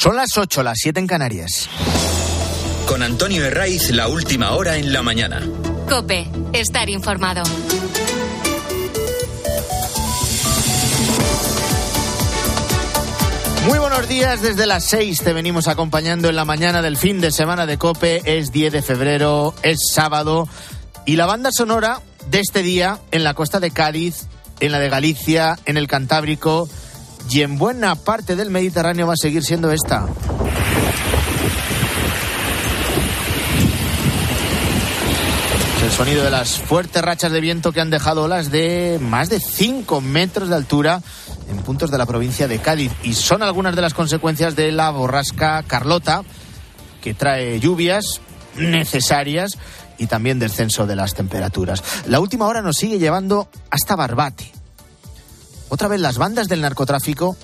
Son las 8, las 7 en Canarias. Con Antonio Herraiz, la última hora en la mañana. Cope, estar informado. Muy buenos días, desde las 6 te venimos acompañando en la mañana del fin de semana de Cope. Es 10 de febrero, es sábado. Y la banda sonora de este día en la costa de Cádiz, en la de Galicia, en el Cantábrico y en buena parte del Mediterráneo va a seguir siendo esta. Es el sonido de las fuertes rachas de viento que han dejado olas de más de 5 metros de altura en puntos de la provincia de Cádiz. Y son algunas de las consecuencias de la borrasca Carlota, que trae lluvias necesarias y también descenso de las temperaturas. La última hora nos sigue llevando hasta Barbate. Otra vez las bandas del narcotráfico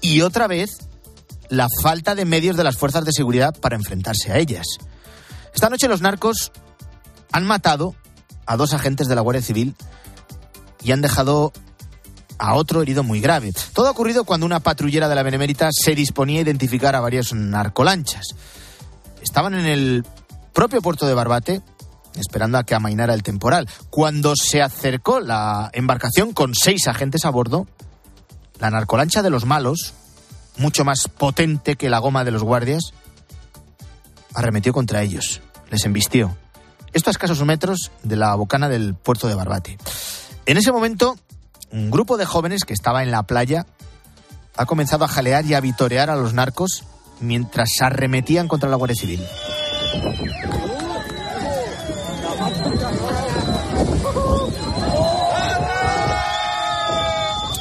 y otra vez la falta de medios de las fuerzas de seguridad para enfrentarse a ellas. Esta noche los narcos han matado a dos agentes de la Guardia Civil y han dejado a otro herido muy grave. Todo ha ocurrido cuando una patrullera de la Benemérita se disponía a identificar a varias narcolanchas. Estaban en el propio puerto de Barbate esperando a que amainara el temporal. Cuando se acercó la embarcación con seis agentes a bordo, la narcolancha de los malos, mucho más potente que la goma de los guardias, arremetió contra ellos, les embistió. Esto a escasos metros de la bocana del puerto de Barbate. En ese momento, un grupo de jóvenes que estaba en la playa ha comenzado a jalear y a vitorear a los narcos mientras se arremetían contra la Guardia Civil.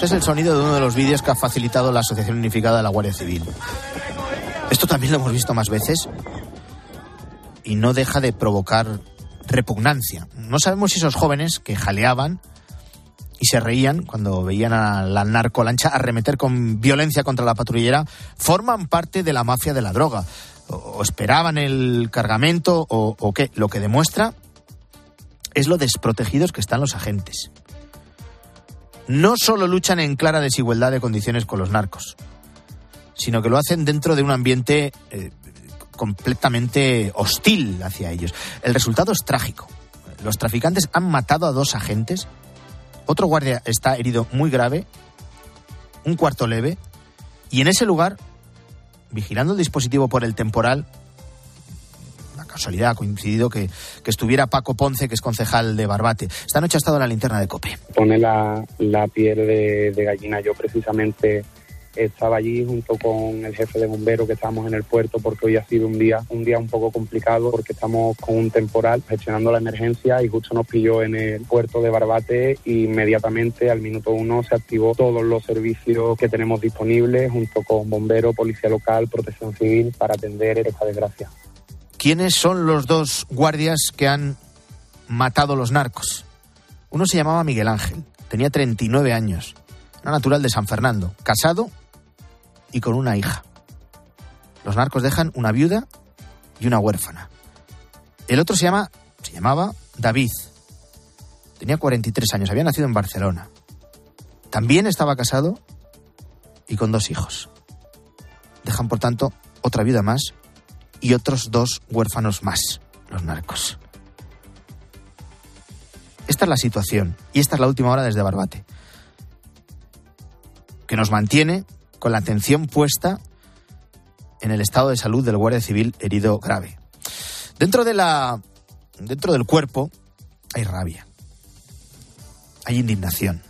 Es el sonido de uno de los vídeos que ha facilitado la Asociación Unificada de la Guardia Civil. Esto también lo hemos visto más veces y no deja de provocar repugnancia. No sabemos si esos jóvenes que jaleaban y se reían cuando veían a la narcolancha arremeter con violencia contra la patrullera forman parte de la mafia de la droga. O, esperaban el cargamento o, o qué. Lo que demuestra es lo desprotegidos que están los agentes. No solo luchan en clara desigualdad de condiciones con los narcos, sino que lo hacen dentro de un ambiente eh, completamente hostil hacia ellos. El resultado es trágico. Los traficantes han matado a dos agentes, otro guardia está herido muy grave, un cuarto leve, y en ese lugar, vigilando el dispositivo por el temporal, casualidad ha coincidido que, estuviera Paco Ponce, que es concejal de Barbate. Esta noche ha estado en la linterna de Cope. Pone la, la piel de, gallina. Yo precisamente estaba allí junto con el jefe de bomberos que estábamos en el puerto porque hoy ha sido un día un día un poco complicado porque estamos con un temporal gestionando la emergencia y justo nos pilló en el puerto de Barbate e inmediatamente al minuto uno se activó todos los servicios que tenemos disponibles junto con bomberos, policía local, protección civil para atender esta desgracia. ¿Quiénes son los dos guardias que han matado los narcos? Uno se llamaba Miguel Ángel, tenía 39 años, era natural de San Fernando, casado y con una hija. Los narcos dejan una viuda y una huérfana. El otro se llama, se llamaba David. Tenía 43 años, había nacido en Barcelona. También estaba casado y con dos hijos. Dejan, por tanto, otra viuda más y otros dos huérfanos más, los narcos. Esta es la situación y esta es la última hora desde Barbate, que nos mantiene con la atención puesta en el estado de salud del guardia civil herido grave. Dentro de la dentro del cuerpo hay rabia. Hay indignación.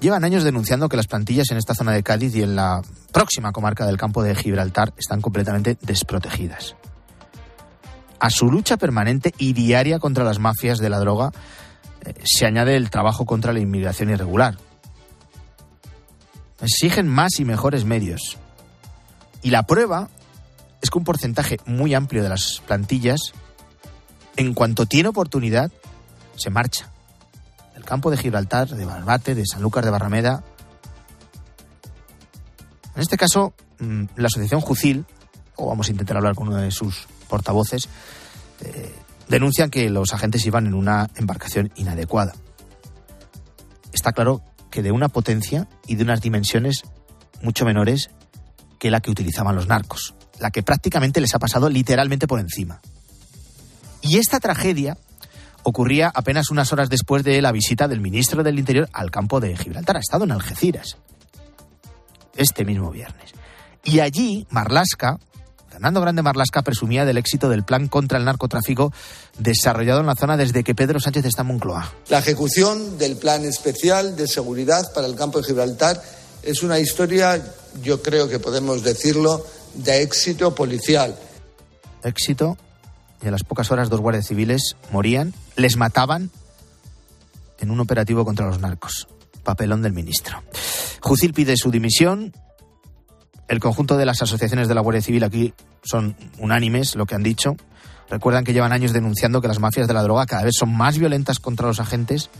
Llevan años denunciando que las plantillas en esta zona de Cádiz y en la próxima comarca del campo de Gibraltar están completamente desprotegidas. A su lucha permanente y diaria contra las mafias de la droga eh, se añade el trabajo contra la inmigración irregular. Exigen más y mejores medios. Y la prueba es que un porcentaje muy amplio de las plantillas, en cuanto tiene oportunidad, se marcha. Del campo de Gibraltar, de Barbate, de Sanlúcar de Barrameda. En este caso, mm, la asociación Jucil, o vamos a intentar hablar con uno de sus portavoces, eh, denuncian que los agentes iban en una embarcación inadecuada. Está claro que de una potencia y de unas dimensiones mucho menores que la que utilizaban los narcos, la que prácticamente les ha pasado literalmente por encima. Y esta tragedia ocurría apenas unas horas después de la visita del ministro del Interior al campo de Gibraltar. Ha estado en Algeciras este mismo viernes. Y allí, Marlasca, Fernando Grande Marlasca, presumía del éxito del plan contra el narcotráfico desarrollado en la zona desde que Pedro Sánchez está en Moncloa. La ejecución del plan especial de seguridad para el campo de Gibraltar es una historia, yo creo que podemos decirlo, de éxito policial. Éxito y a las pocas horas dos guardias civiles morían, les mataban en un operativo contra los narcos. Papelón del ministro. Jucil pide su dimisión. El conjunto de las asociaciones de la Guardia Civil aquí son unánimes, lo que han dicho. Recuerdan que llevan años denunciando que las mafias de la droga cada vez son más violentas contra los agentes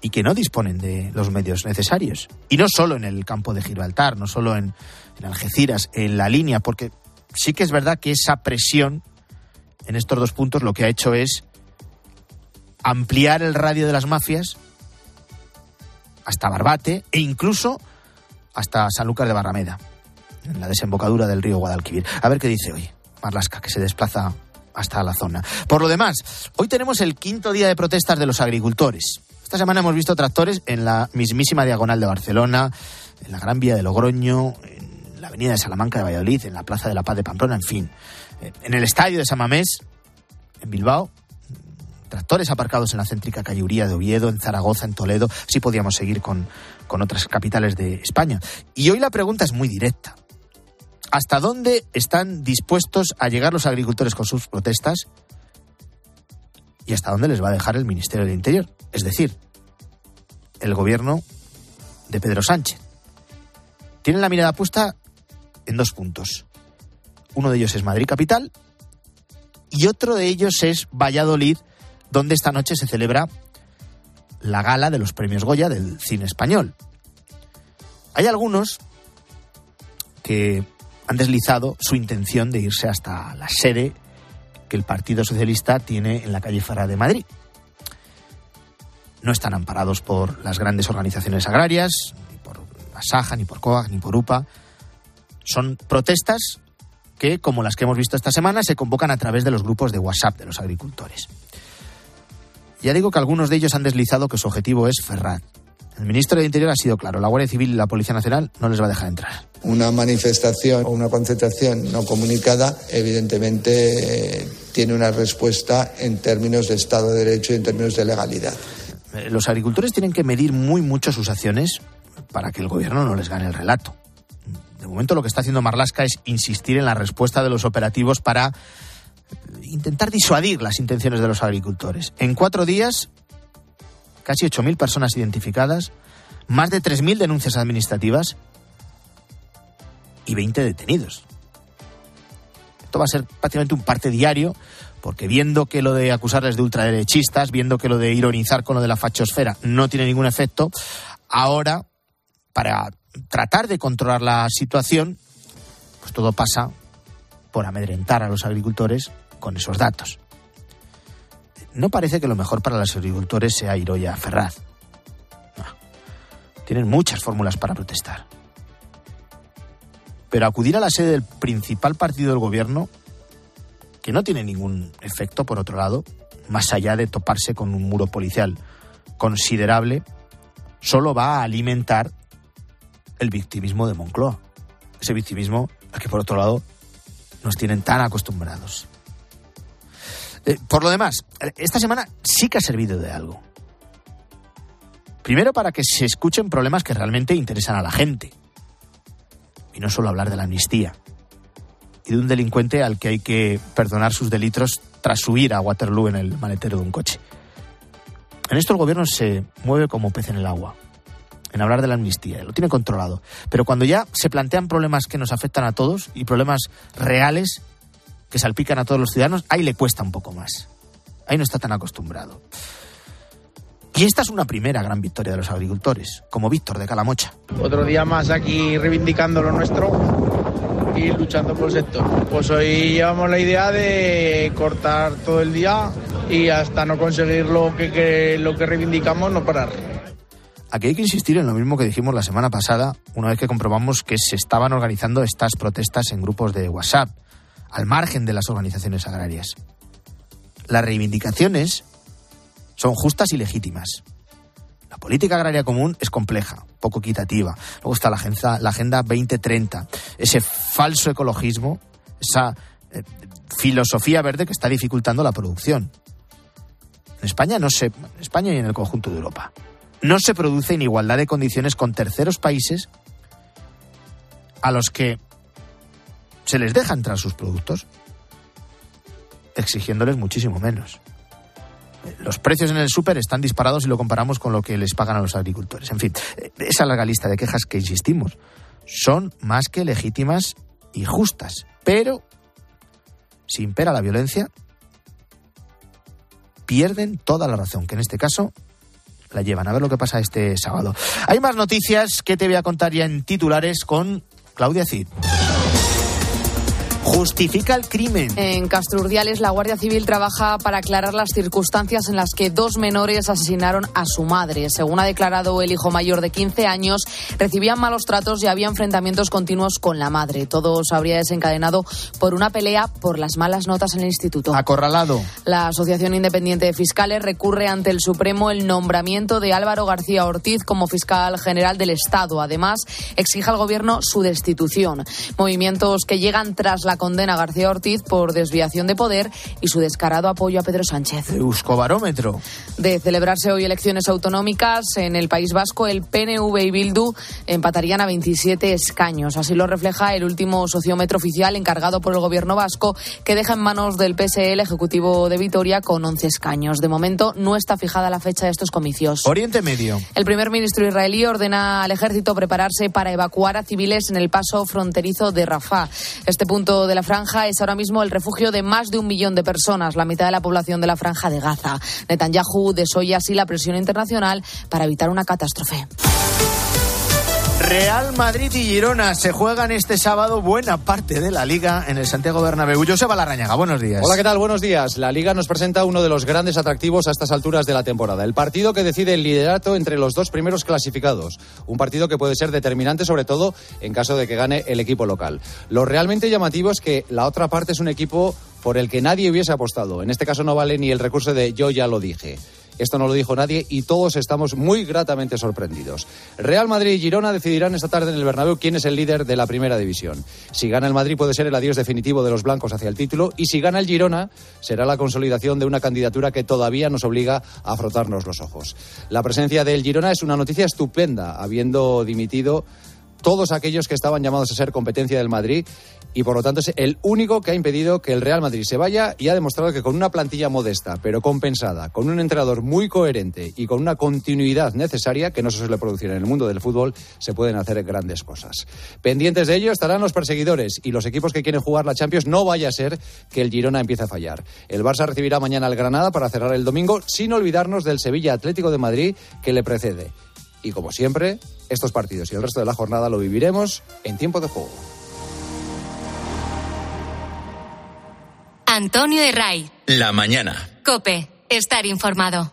y que no disponen de los medios necesarios. Y no solo en el campo de Gibraltar, no solo en, en Algeciras, en la línea, porque sí que es verdad que esa presión en estos dos puntos lo que ha hecho es ampliar el radio de las mafias hasta Barbate e incluso hasta Sanlúcar de Barrameda, en la desembocadura del río Guadalquivir. A ver qué dice hoy Marlasca, que se desplaza hasta la zona. Por lo demás, hoy tenemos el quinto día de protestas de los agricultores. Esta semana hemos visto tractores en la mismísima diagonal de Barcelona, en la Gran Vía de Logroño, en la Avenida de Salamanca de Valladolid, en la Plaza de la Paz de Pamplona, en fin. En el estadio de Samamés, en Bilbao, aparcados en la céntrica calle de Oviedo, en Zaragoza, en Toledo. Así podíamos seguir con, con otras capitales de España. Y hoy la pregunta es muy directa. ¿Hasta dónde están dispuestos a llegar los agricultores con sus protestas? ¿Y hasta dónde les va a dejar el Ministerio del Interior? Es decir, el gobierno de Pedro Sánchez. Tienen la mirada puesta en dos puntos. Uno de ellos es Madrid Capital y otro de ellos es Valladolid, donde esta noche se celebra la gala de los premios Goya del cine español. Hay algunos que han deslizado su intención de irse hasta la sede que el Partido Socialista tiene en la calle Fará de Madrid. No están amparados por las grandes organizaciones agrarias, ni por Asaja, ni por COAG, ni por UPA. Son protestas que, como las que hemos visto esta semana, se convocan a través de los grupos de WhatsApp de los agricultores. Ya digo que algunos de ellos han deslizado que su objetivo es Ferrat. El ministro de Interior ha sido claro, la Guardia Civil y la Policía Nacional no les va a dejar entrar. Una manifestación o una concentración no comunicada, evidentemente, eh, tiene una respuesta en términos de Estado de Derecho y en términos de legalidad. Eh, Los agricultores tienen que medir muy mucho sus acciones para que el gobierno no les gane el relato. De momento lo que está haciendo Marlasca es insistir en la respuesta de los operativos para intentar disuadir las intenciones de los agricultores. En cuatro días, casi 8.000 personas identificadas, más de 3.000 denuncias administrativas y 20 detenidos. Esto va a ser prácticamente un parte diario, porque viendo que lo de acusarles de ultraderechistas, viendo que lo de ironizar con lo de la fachosfera no tiene ningún efecto, ahora, para tratar de controlar la situación, pues todo pasa por amedrentar a los agricultores con esos datos. No parece que lo mejor para los agricultores sea ir hoy a Ferraz. No. Tienen muchas fórmulas para protestar. Pero acudir a la sede del principal partido del gobierno, que no tiene ningún efecto, por otro lado, más allá de toparse con un muro policial considerable, solo va a alimentar el victimismo de Moncloa. Ese victimismo que, por otro lado, nos tienen tan acostumbrados. Eh, por lo demás, esta semana sí que ha servido de algo. Primero para que se escuchen problemas que realmente interesan a la gente. Y no solo hablar de la amnistía. Y de un delincuente al que hay que perdonar sus delitos tras huir a Waterloo en el maletero de un coche. En esto el gobierno se mueve como pez en el agua. En hablar de la amnistía, lo tiene controlado. Pero cuando ya se plantean problemas que nos afectan a todos y problemas reales que salpican a todos los ciudadanos, ahí le cuesta un poco más. Ahí no está tan acostumbrado. Y esta es una primera gran victoria de los agricultores, como Víctor de Calamocha. Otro día más aquí reivindicando lo nuestro y luchando por el sector. Pues hoy llevamos la idea de cortar todo el día y hasta no conseguir lo que, que lo que reivindicamos, no parar. Aquí hay que insistir en lo mismo que dijimos la semana pasada, una vez que comprobamos que se estaban organizando estas protestas en grupos de WhatsApp, al margen de las organizaciones agrarias. Las reivindicaciones son justas y legítimas. La política agraria común es compleja, poco equitativa. Luego está la Agenda, la agenda 2030, ese falso ecologismo, esa eh, filosofía verde que está dificultando la producción. En España no se, en España y en el conjunto de Europa, no se produce en igualdad de condiciones con terceros países a los que se les deja entrar sus productos, exigiéndoles muchísimo menos. Los precios en el súper están disparados si lo comparamos con lo que les pagan a los agricultores. En fin, esa larga lista de quejas que insistimos son más que legítimas y justas. Pero si impera la violencia, pierden toda la razón, que en este caso la llevan. A ver lo que pasa este sábado. Hay más noticias que te voy a contar ya en titulares con Claudia Cid justifica el crimen. En Castrurdiales, la Guardia Civil trabaja para aclarar las circunstancias en las que dos menores asesinaron a su madre. Según ha declarado el hijo mayor de 15 años, recibían malos tratos y había enfrentamientos continuos con la madre. Todo se habría desencadenado por una pelea por las malas notas en el instituto. Acorralado. La Asociación Independiente de Fiscales recurre ante el Supremo el nombramiento de Álvaro García Ortiz como fiscal general del Estado. Además, exige al Gobierno su destitución. Movimientos que llegan tras la condena a García Ortiz por desviación de poder y su descarado apoyo a Pedro Sánchez. Euskobarómetro. De celebrarse hoy elecciones autonómicas en el País Vasco, el PNV y Bildu empatarían a 27 escaños. Así lo refleja el último sociómetro oficial encargado por el gobierno vasco, que deja en manos del PSE el Ejecutivo de Vitoria con 11 escaños. De momento no está fijada la fecha de estos comicios. Oriente Medio. El primer ministro israelí ordena al ejército prepararse para evacuar a civiles en el paso fronterizo de Rafah. Este punto de la franja es ahora mismo el refugio de más de un millón de personas, la mitad de la población de la franja de Gaza. Netanyahu desoye así la presión internacional para evitar una catástrofe. Real Madrid y Girona se juegan este sábado buena parte de la liga en el Santiago Bernabéu. Joseba Larrañaga, buenos días. Hola, ¿qué tal? Buenos días. La liga nos presenta uno de los grandes atractivos a estas alturas de la temporada. El partido que decide el liderato entre los dos primeros clasificados. Un partido que puede ser determinante sobre todo en caso de que gane el equipo local. Lo realmente llamativo es que la otra parte es un equipo por el que nadie hubiese apostado. En este caso no vale ni el recurso de yo ya lo dije. Esto no lo dijo nadie y todos estamos muy gratamente sorprendidos. Real Madrid y Girona decidirán esta tarde en el Bernabéu quién es el líder de la primera división. Si gana el Madrid puede ser el adiós definitivo de los blancos hacia el título y si gana el Girona será la consolidación de una candidatura que todavía nos obliga a frotarnos los ojos. La presencia del Girona es una noticia estupenda, habiendo dimitido todos aquellos que estaban llamados a ser competencia del Madrid y por lo tanto es el único que ha impedido que el Real Madrid se vaya y ha demostrado que con una plantilla modesta pero compensada, con un entrenador muy coherente y con una continuidad necesaria que no se suele producir en el mundo del fútbol, se pueden hacer grandes cosas. Pendientes de ello estarán los perseguidores y los equipos que quieren jugar la Champions. No vaya a ser que el Girona empiece a fallar. El Barça recibirá mañana al Granada para cerrar el domingo, sin olvidarnos del Sevilla Atlético de Madrid que le precede. Y como siempre, estos partidos y el resto de la jornada lo viviremos en tiempo de juego. Antonio de Ray. La mañana. Cope. Estar informado.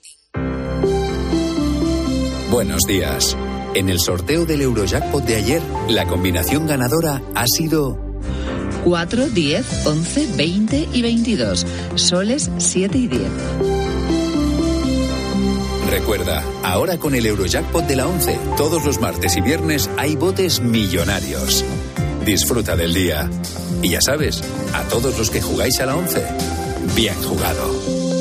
Buenos días. En el sorteo del Eurojackpot de ayer, la combinación ganadora ha sido 4, 10, 11, 20 y 22. Soles 7 y 10. Recuerda, ahora con el Eurojackpot de la 11, todos los martes y viernes hay botes millonarios. Disfruta del día. Y ya sabes, a todos los que jugáis a la 11, bien jugado.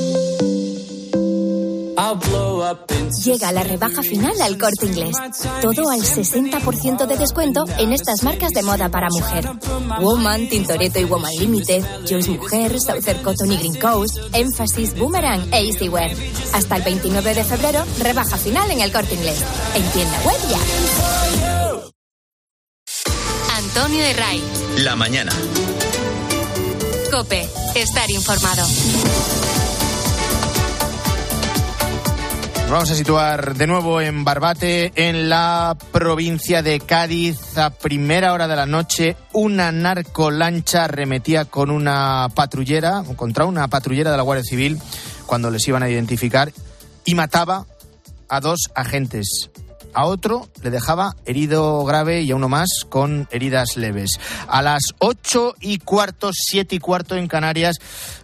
Llega la rebaja final al corte inglés. Todo al 60% de descuento en estas marcas de moda para mujer. Woman, Tintoretto y Woman Limited, Joyce Mujer, Southern Cotton y Green Coast, Emphasis, Boomerang e Easywear. Hasta el 29 de febrero, rebaja final en el corte inglés. En tienda web ya. Antonio de Ray. La mañana. Cope, estar informado. Nos vamos a situar de nuevo en Barbate, en la provincia de Cádiz. A primera hora de la noche, una narcolancha arremetía con una patrullera, contra una patrullera de la Guardia Civil, cuando les iban a identificar, y mataba a dos agentes. A otro le dejaba herido grave y a uno más con heridas leves. A las ocho y cuarto, siete y cuarto en Canarias,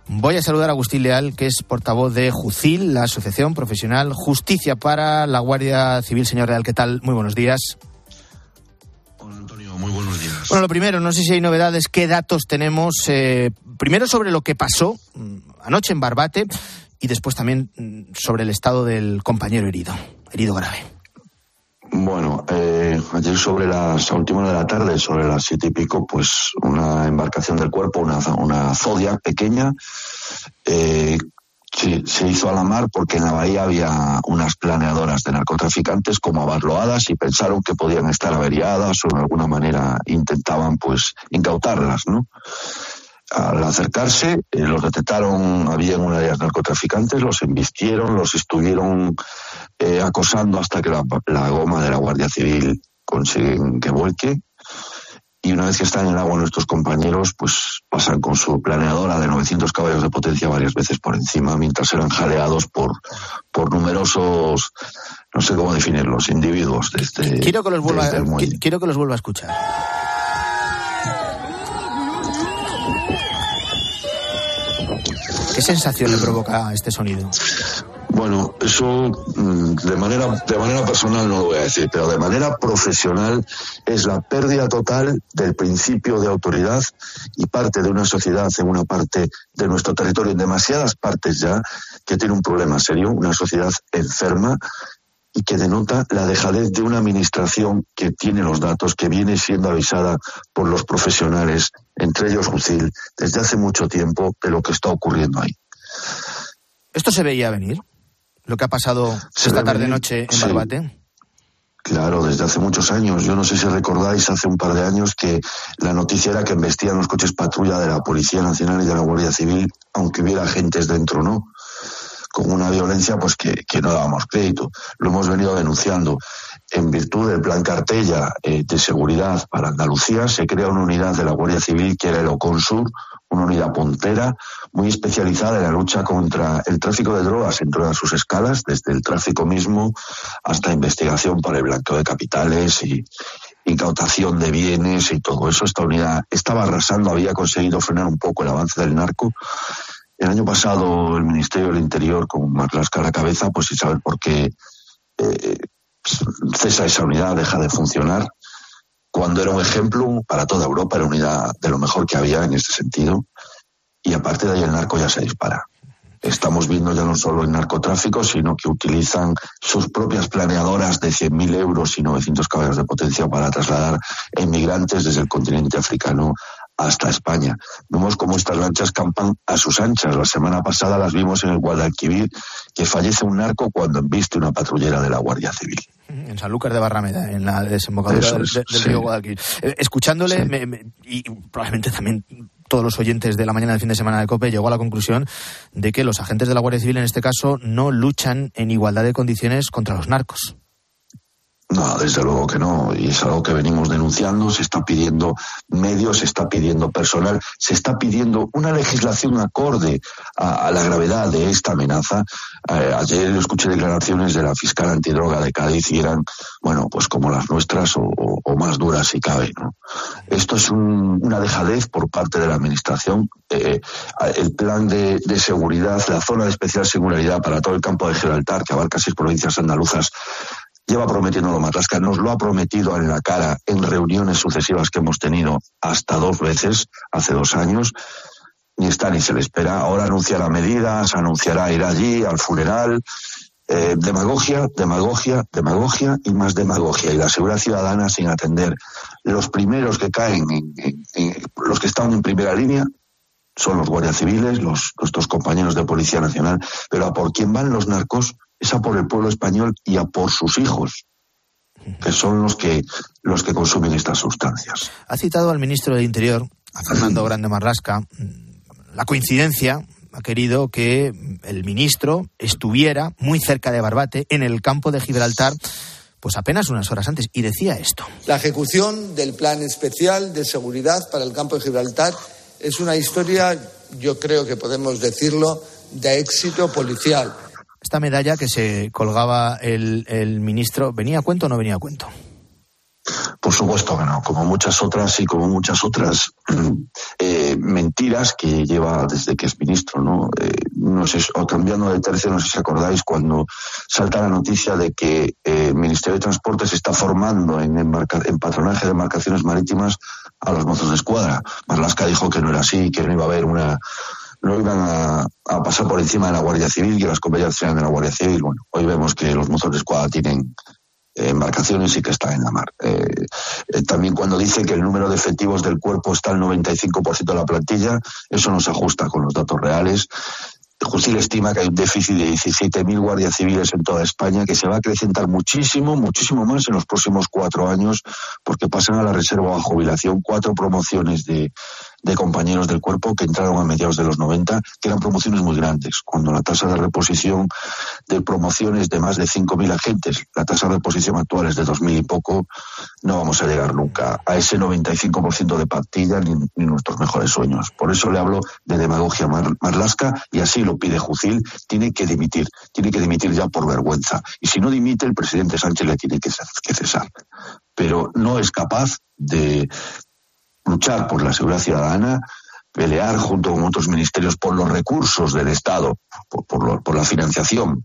voy a saludar a Agustín Leal, que es portavoz de JUCIL, la Asociación Profesional Justicia para la Guardia Civil. Señor Leal, ¿qué tal? Muy buenos días. Muy buenos días. Bueno, lo primero, no sé si hay novedades, qué datos tenemos. eh, primero sobre lo que pasó mm, anoche en Barbate y después también mm, sobre el estado del compañero herido, herido grave. Bueno, eh, ayer sobre las a última hora de la tarde, sobre las siete y pico, pues una embarcación del cuerpo, una, una Zodiac pequeña, eh, se, se hizo a la mar porque en la bahía había unas planeadoras de narcotraficantes como abarloadas y pensaron que podían estar averiadas o de alguna manera intentaban pues incautarlas, ¿no? Al acercarse, eh, los detectaron, había una de las narcotraficantes, los embistieron, los estuvieron eh, acosando hasta que la, la goma de la Guardia Civil consiguen que vuelque. Y una vez que están en el agua nuestros compañeros, pues pasan con su planeadora de 900 caballos de potencia varias veces por encima, mientras eran jaleados por, por numerosos, no sé cómo definirlos, individuos desde, Quiero que los vuelva, qui- quiero que los vuelva a escuchar. Sensación le provoca este sonido? Bueno, eso mm, de manera, de manera personal no lo voy a decir, pero de manera profesional es la pérdida total del principio de autoridad y parte de una sociedad en una parte de nuestro territorio, en demasiadas partes ya, que tiene un problema serio, una sociedad enferma y que denota la dejadez de una administración que tiene los datos, que viene siendo avisada por los profesionales, entre ellos Jucil, desde hace mucho tiempo de lo que está ocurriendo ahí. ¿Esto se veía venir? Lo que ha pasado Se esta ve tarde venir, noche en sí. Barbate. Claro, desde hace muchos años. Yo no sé si recordáis hace un par de años que la noticia era que embestían los coches patrulla de la Policía Nacional y de la Guardia Civil, aunque hubiera agentes dentro, ¿no? Con una violencia pues que, que no dábamos crédito. Lo hemos venido denunciando. En virtud del plan Cartella eh, de seguridad para Andalucía, se crea una unidad de la Guardia Civil que era el Oconsur, una unidad puntera muy especializada en la lucha contra el tráfico de drogas en todas sus escalas, desde el tráfico mismo hasta investigación por el blanqueo de capitales y incautación de bienes y todo eso. Esta unidad estaba arrasando, había conseguido frenar un poco el avance del narco. El año pasado el Ministerio del Interior, con Marlaska a la cabeza, pues sin saber por qué eh, cesa esa unidad, deja de funcionar, cuando era un ejemplo para toda Europa, era unidad de lo mejor que había en este sentido, y aparte de ahí el narco ya se dispara. Estamos viendo ya no solo el narcotráfico, sino que utilizan sus propias planeadoras de 100.000 euros y 900 caballos de potencia para trasladar inmigrantes desde el continente africano hasta España. Vemos cómo estas lanchas campan a sus anchas. La semana pasada las vimos en el Guadalquivir, que fallece un narco cuando embiste una patrullera de la Guardia Civil. En Sanlúcar de Barrameda, en la desembocadura del, es, del sí. río Guadalquivir. Eh, escuchándole, Sí. me- me- y probablemente también todos los oyentes de la mañana del fin de semana de COPE, llegó a la conclusión de que los agentes de la Guardia Civil en este caso no luchan en igualdad de condiciones contra los narcos. No, desde luego que no. Y es algo que venimos denunciando. Se está pidiendo medios, se está pidiendo personal, se está pidiendo una legislación acorde a, la gravedad de esta amenaza. Eh, ayer escuché declaraciones de la fiscal antidroga de Cádiz y eran, bueno, pues como las nuestras o, más duras si cabe, ¿no? Esto es un- una dejadez por parte de la administración. Eh, el plan de, de seguridad, la zona de especial singularidad para todo el campo de Gibraltar, que abarca seis provincias andaluzas, lleva prometiéndolo Marlaska, nos lo ha prometido en la cara en reuniones sucesivas que hemos tenido hasta dos veces, hace dos años, ni está ni se le espera. Ahora anunciará medidas, anunciará ir allí al funeral Eh, demagogia, demagogia, demagogia y más demagogia. Y la seguridad ciudadana sin atender. Los primeros que caen, los que están en primera línea, son los guardias civiles, los, nuestros compañeros de Policía Nacional, pero a por quién van los narcos es a por el pueblo español y a por sus hijos, que son los que, los que consumen estas sustancias. Ha citado al ministro de Interior, a Fernando Grande Marlasca, la coincidencia ha querido que el ministro estuviera muy cerca de Barbate, en el campo de Gibraltar, pues apenas unas horas antes, y decía esto. La ejecución del plan especial de seguridad para el campo de Gibraltar es una historia, yo creo que podemos decirlo, de éxito policial. Esta medalla que se colgaba el, el ministro, ¿venía a cuento o no venía a cuento? Por supuesto que no, como muchas otras y como muchas otras eh, mentiras que lleva desde que es ministro, ¿no? Eh, no sé, o cambiando de tercio, no sé si acordáis cuando salta la noticia de que eh, el Ministerio de Transportes está formando en, en patronaje de embarcaciones marítimas a los mozos de escuadra. Marlasca dijo que no era así, que no iba a haber una no iban a, a, pasar por encima de la Guardia Civil y las competencias de la Guardia Civil. Bueno, hoy vemos que los mozos de escuadra tienen embarcaciones y que está en la mar. Eh, eh, también cuando dice que el número de efectivos del cuerpo está al 95% de la plantilla, eso no se ajusta con los datos reales. Jusil estima que hay un déficit de 17.000 guardias civiles en toda España que se va a acrecentar muchísimo, muchísimo más en los próximos cuatro años porque pasan a la reserva a jubilación cuatro promociones de, de compañeros del cuerpo que entraron a mediados de los 90, que eran promociones muy grandes. Cuando la tasa de reposición de promociones de más de 5.000 agentes, la tasa de reposición actual es de 2.000 y poco, no vamos a llegar nunca a ese 95% de ni, ni, nuestros mejores sueños. Por eso le hablo de demagogia marlasca y así lo pide Jucil, tiene que dimitir, tiene que dimitir ya por vergüenza. Y si no dimite, el presidente Sánchez le tiene que cesar. Pero no es capaz de, luchar por la seguridad ciudadana, pelear junto con otros ministerios por los recursos del Estado, por, la financiación,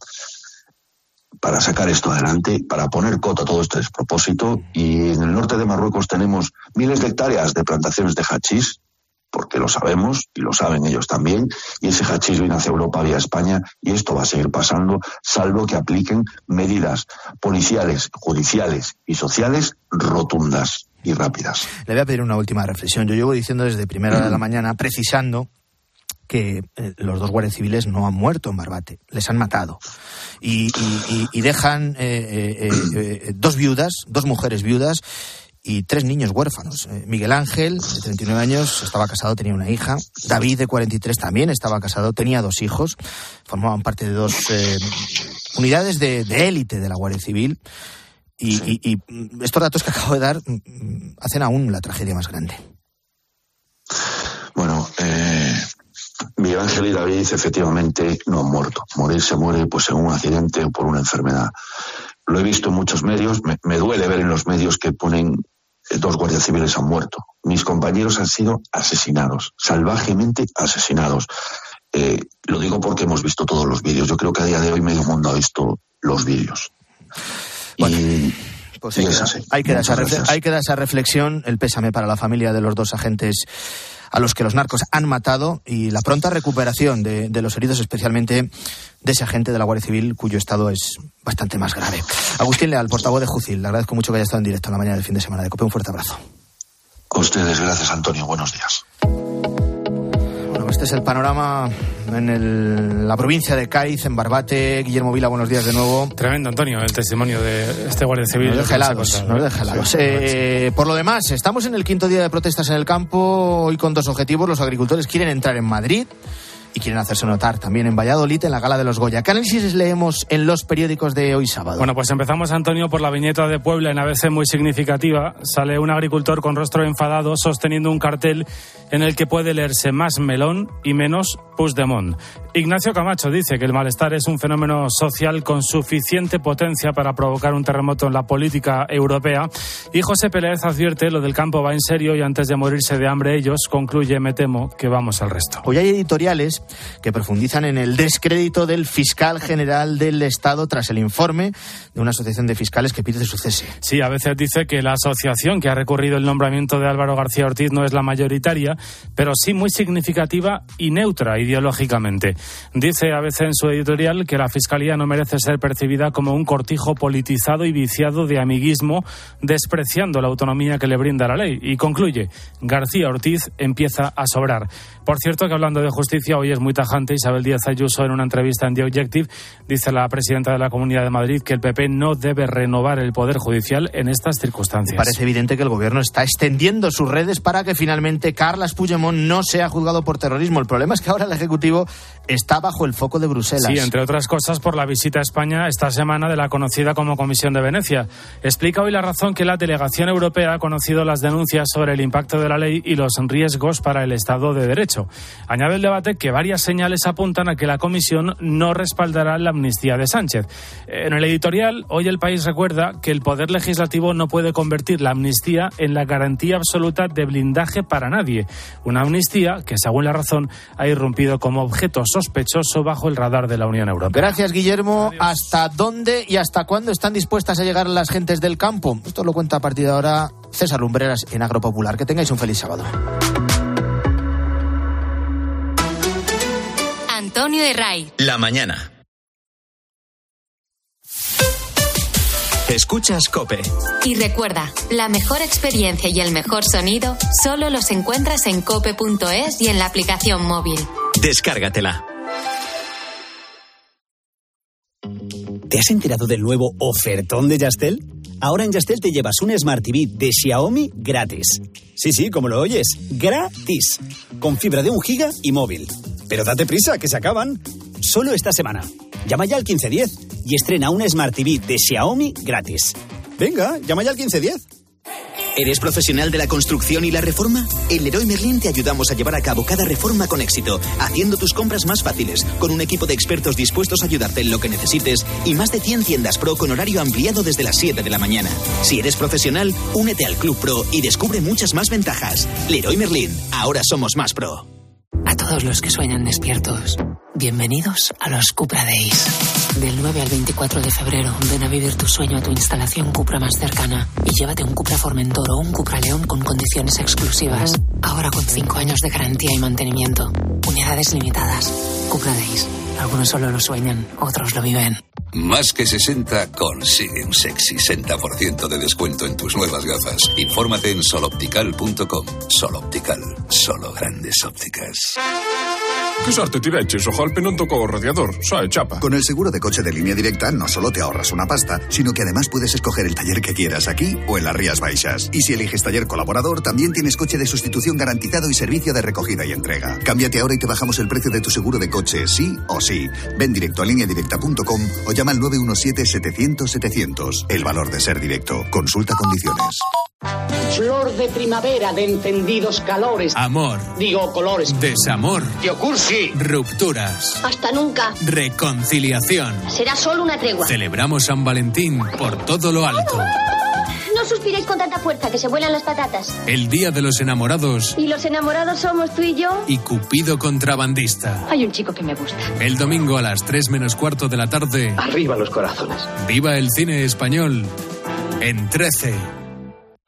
para sacar esto adelante, para poner coto a todo este despropósito. Y en el norte de Marruecos tenemos miles de hectáreas de plantaciones de hachís, porque lo sabemos y lo saben ellos también, y ese hachís viene hacia Europa vía España y esto va a seguir pasando, salvo que apliquen medidas policiales, judiciales y sociales rotundas y rápidas. Le voy a pedir una última reflexión. Yo llevo diciendo desde primera hora de la mañana, precisando que eh, los dos guardias civiles no han muerto en Barbate, les han matado. Y, y, y dejan eh, eh, dos viudas, dos mujeres viudas y tres niños huérfanos. Miguel Ángel, de 39 años, estaba casado, tenía una hija. David, de 43, también estaba casado, tenía dos hijos. Formaban parte de dos unidades de, de élite de la Guardia Civil. Y, sí. y, y, estos datos que acabo de dar hacen aún la tragedia más grande. Bueno, eh, Miguel Ángel y David efectivamente no han muerto. Morir se muere pues en un accidente o por una enfermedad. Lo he visto en muchos medios. Me, me duele ver en los medios que ponen eh, dos guardias civiles han muerto. Mis compañeros han sido asesinados, salvajemente asesinados. Eh, lo digo porque hemos visto todos los vídeos. Yo creo que a día de hoy medio mundo ha visto los vídeos. Bueno. Y, pues hay, que, hay, que esa, hay, que dar esa reflexión, el pésame para la familia de los dos agentes a los que los narcos han matado y la pronta recuperación de, de, los heridos, especialmente de ese agente de la Guardia Civil cuyo estado es bastante más grave. Agustín Leal, portavoz de Jucil, le agradezco mucho que haya estado en directo en la mañana del fin de semana de COPE. Un fuerte abrazo. A ustedes, gracias Antonio, buenos días. Bueno, este es el panorama en el, la provincia de Cádiz, en Barbate. Guillermo Vila, buenos días de nuevo. Tremendo, Antonio, el testimonio de este guardia civil. No deja helados, no deja helados. Sí, eh, por lo demás, estamos en el quinto día de protestas en el campo, hoy con dos objetivos. Los agricultores quieren entrar en Madrid y quieren hacerse notar también en Valladolid, en la gala de los Goya. ¿Qué análisis leemos en los periódicos de hoy sábado? Bueno, pues empezamos, Antonio, por la viñeta de Puebla en ABC muy significativa. Sale un agricultor con rostro enfadado sosteniendo un cartel en el que puede leerse más melón y menos Puigdemont. Ignacio Camacho dice que el malestar es un fenómeno social con suficiente potencia para provocar un terremoto en la política europea. Y José Pérez advierte lo del campo va en serio y antes de morirse de hambre ellos, concluye, me temo, que vamos al resto. Hoy hay editoriales que profundizan en el descrédito del fiscal general del Estado tras el informe de una asociación de fiscales que pide su cese. Sí, a veces dice que la asociación que ha recurrido el nombramiento de Álvaro García Ortiz no es la mayoritaria, pero sí muy significativa y neutra ideológicamente. Dice a veces en su editorial que la Fiscalía no merece ser percibida como un cortijo politizado y viciado de amiguismo, despreciando la autonomía que le brinda la ley. Y concluye, García Ortiz empieza a sobrar. Por cierto que hablando de justicia, hoy es muy tajante. Isabel Díaz Ayuso en una entrevista en The Objective dice la presidenta de la Comunidad de Madrid que el PP no debe renovar el Poder Judicial en estas circunstancias. Parece evidente que el gobierno está extendiendo sus redes para que finalmente Carlas Puigdemont no sea juzgado por terrorismo. El problema es que ahora el Ejecutivo está bajo el foco de Bruselas. Sí, entre otras cosas por la visita a España esta semana de la conocida como Comisión de Venecia. Explica hoy la razón que la delegación europea ha conocido las denuncias sobre el impacto de la ley y los riesgos para el Estado de Derecho. Añade el debate que varias señales apuntan a que la Comisión no respaldará la amnistía de Sánchez. En el editorial, hoy el país recuerda que el Poder Legislativo no puede convertir la amnistía en la garantía absoluta de blindaje para nadie. Una amnistía que, según la razón, ha irrumpido como objeto sospechoso bajo el radar de la Unión Europea. Gracias, Guillermo. ¿Hasta dónde y hasta cuándo están dispuestas a llegar las gentes del campo? Esto lo cuenta a partir de ahora César Lumbreras en Agropopular. Que tengáis un feliz sábado. Antonio de Ray. La mañana. Escuchas Cope. Y recuerda, la mejor experiencia y el mejor sonido solo los encuentras en cope.es y en la aplicación móvil. Descárgatela. ¿Te has enterado del nuevo ofertón de Yastel? Ahora en Yastel te llevas un Smart TV de Xiaomi gratis. Sí, sí, como lo oyes, gratis. Con fibra de un giga y móvil. Pero date prisa, que se acaban. Solo esta semana. Llama ya al 1510 y estrena un Smart TV de Xiaomi gratis. Venga, llama ya al 1510. ¿Eres profesional de la construcción y la reforma? En Leroy Merlin te ayudamos a llevar a cabo cada reforma con éxito, haciendo tus compras más fáciles, con un equipo de expertos dispuestos a ayudarte en lo que necesites y más de 100 tiendas pro con horario ampliado desde las 7 de la mañana. Si eres profesional, únete al Club Pro y descubre muchas más ventajas. Leroy Merlin, ahora somos más pro. A todos los que sueñan despiertos, bienvenidos a los Cupra Days. Del 9 al 24 de febrero, ven a vivir tu sueño a tu instalación Cupra más cercana y llévate un Cupra Formentor o un Cupra León con condiciones exclusivas. Ahora con 5 años de garantía y mantenimiento. Unidades limitadas. Cupra Days. Algunos solo lo sueñan, otros lo viven. Más que 60 consigue un sexy 60% de descuento en tus nuevas gafas. Infórmate en soloptical.com. Soloptical, solo grandes ópticas. Che sorte ti vecchis, Ojalpe non tocó radiador, sai, chapa. Con el seguro de coche de línea directa no solo te ahorras una pasta, sino que además puedes escoger el taller que quieras aquí o en las Rías Baixas. Y si eliges taller colaborador, también tienes coche de sustitución garantizado y servicio de recogida y entrega. Cámbiate ahora y te bajamos el precio de tu seguro de coche, sí o sí. Ven directo a lineadirecta.com o llama al 917-700-700. El valor de ser directo. Consulta condiciones. Flor de primavera de encendidos calores. Amor. Digo colores. Desamor. Rupturas. Hasta nunca. Reconciliación. Será solo una tregua. Celebramos San Valentín por todo lo alto. No suspiréis con tanta fuerza que se vuelan las patatas. El día de los enamorados. Y los enamorados somos tú y yo. Y Cupido contrabandista. Hay un chico que me gusta. El domingo a las 3 menos cuarto de la tarde. Arriba los corazones. Viva el cine español. En 13.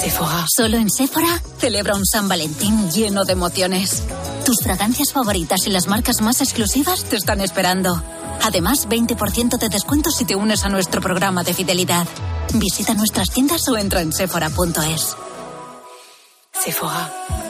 Sephora. Solo en Sephora celebra un San Valentín lleno de emociones. Tus fragancias favoritas y las marcas más exclusivas te están esperando. Además, 20% de descuento si te unes a nuestro programa de fidelidad. Visita nuestras tiendas o entra en sephora.es. Sephora.